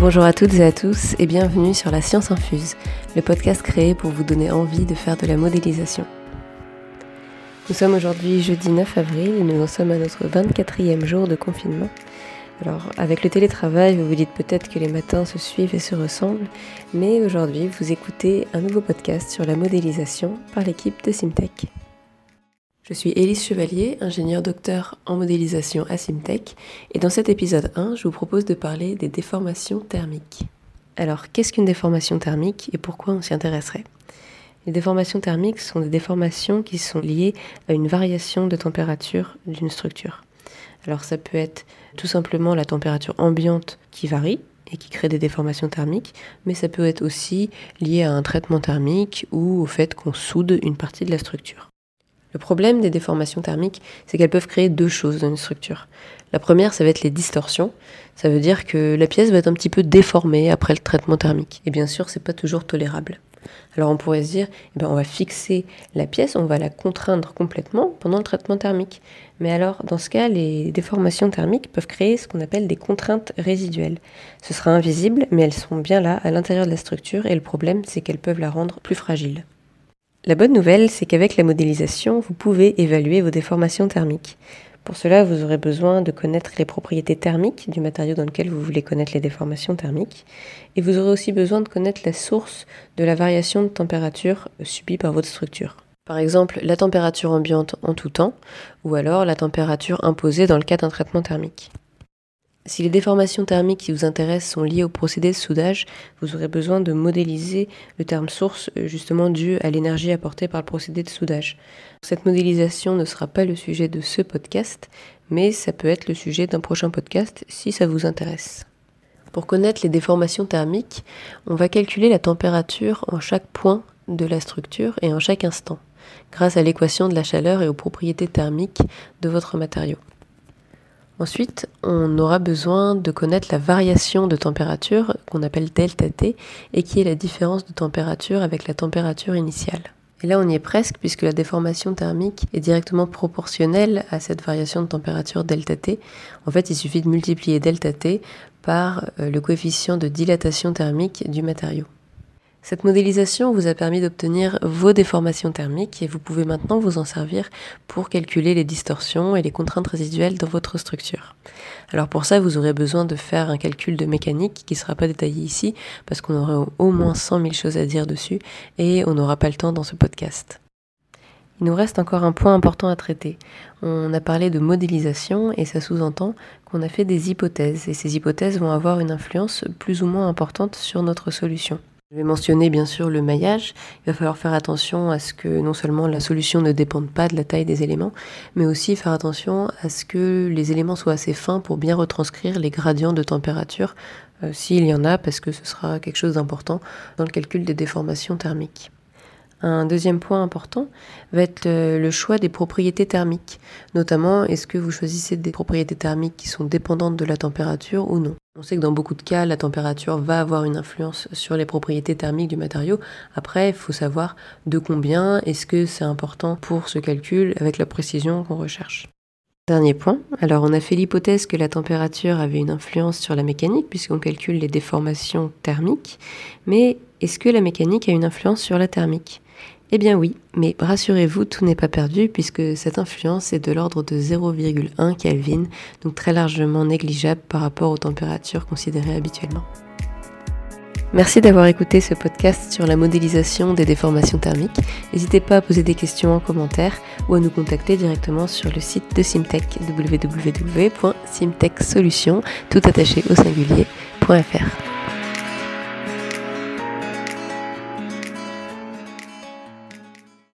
Bonjour à toutes et à tous et bienvenue sur La Science Infuse, le podcast créé pour vous donner envie de faire de la modélisation. Nous sommes aujourd'hui jeudi 9 avril et nous en sommes à notre 24e jour de confinement. Alors avec le télétravail, vous vous dites peut-être que les matins se suivent et se ressemblent, mais aujourd'hui vous écoutez un nouveau podcast sur la modélisation par l'équipe de Simtech. Je suis Élise Chevalier, ingénieure docteur en modélisation à Simtech, et dans cet épisode 1, je vous propose de parler des déformations thermiques. Alors, qu'est-ce qu'une déformation thermique et pourquoi on s'y intéresserait? Les déformations thermiques sont des déformations qui sont liées à une variation de température d'une structure. Alors, ça peut être tout simplement la température ambiante qui varie, et qui crée des déformations thermiques, mais ça peut être aussi lié à un traitement thermique ou au fait qu'on soude une partie de la structure. Le problème des déformations thermiques, c'est qu'elles peuvent créer deux choses dans une structure. La première, ça va être les distorsions. Ça veut dire que la pièce va être un petit peu déformée après le traitement thermique. Et bien sûr, c'est pas toujours tolérable. Alors on pourrait se dire, eh ben, on va fixer la pièce, on va la contraindre complètement pendant le traitement thermique. Mais alors, dans ce cas, les déformations thermiques peuvent créer ce qu'on appelle des contraintes résiduelles. Ce sera invisible, mais elles sont bien là, à l'intérieur de la structure, et le problème, c'est qu'elles peuvent la rendre plus fragile. La bonne nouvelle, c'est qu'avec la modélisation, vous pouvez évaluer vos déformations thermiques. Pour cela, vous aurez besoin de connaître les propriétés thermiques du matériau dans lequel vous voulez connaître les déformations thermiques. Et vous aurez aussi besoin de connaître la source de la variation de température subie par votre structure. Par exemple, la température ambiante en tout temps, ou alors la température imposée dans le cas d'un traitement thermique. Si les déformations thermiques qui vous intéressent sont liées au procédé de soudage, vous aurez besoin de modéliser le terme source euh, justement dû à l'énergie apportée par le procédé de soudage. Cette modélisation ne sera pas le sujet de ce podcast, mais ça peut être le sujet d'un prochain podcast si ça vous intéresse. Pour connaître les déformations thermiques, on va calculer la température en chaque point de la structure et en chaque instant, grâce à l'équation de la chaleur et aux propriétés thermiques de votre matériau. Ensuite, on aura besoin de connaître la variation de température qu'on appelle delta T et qui est la différence de température avec la température initiale. Et là, on y est presque puisque la déformation thermique est directement proportionnelle à cette variation de température delta T. En fait, il suffit de multiplier delta T par euh, le coefficient de dilatation thermique du matériau. Cette modélisation vous a permis d'obtenir vos déformations thermiques et vous pouvez maintenant vous en servir pour calculer les distorsions et les contraintes résiduelles dans votre structure. Alors pour ça, vous aurez besoin de faire un calcul de mécanique qui ne sera pas détaillé ici parce qu'on aurait au moins 100 000 choses à dire dessus et on n'aura pas le temps dans ce podcast. Il nous reste encore un point important à traiter. On a parlé de modélisation et ça sous-entend qu'on a fait des hypothèses et ces hypothèses vont avoir une influence plus ou moins importante sur notre solution. Je vais mentionner bien sûr le maillage. Il va falloir faire attention à ce que non seulement la solution ne dépende pas de la taille des éléments, mais aussi faire attention à ce que les éléments soient assez fins pour bien retranscrire les gradients de température, euh, s'il y en a, parce que ce sera quelque chose d'important dans le calcul des déformations thermiques. Un deuxième point important va être le choix des propriétés thermiques. Notamment, est-ce que vous choisissez des propriétés thermiques qui sont dépendantes de la température ou non? On sait que dans beaucoup de cas, la température va avoir une influence sur les propriétés thermiques du matériau. Après, il faut savoir de combien est-ce que c'est important pour ce calcul avec la précision qu'on recherche. Dernier point, alors on a fait l'hypothèse que la température avait une influence sur la mécanique puisqu'on calcule les déformations thermiques, mais est-ce que la mécanique a une influence sur la thermique? Eh bien oui, mais rassurez-vous, tout n'est pas perdu puisque cette influence est de l'ordre de 0,1 Kelvin, donc très largement négligeable par rapport aux températures considérées habituellement. Merci d'avoir écouté ce podcast sur la modélisation des déformations thermiques. N'hésitez pas à poser des questions en commentaire ou à nous contacter directement sur le site de Simtech www.simtechsolutions tout attaché au singulier.fr.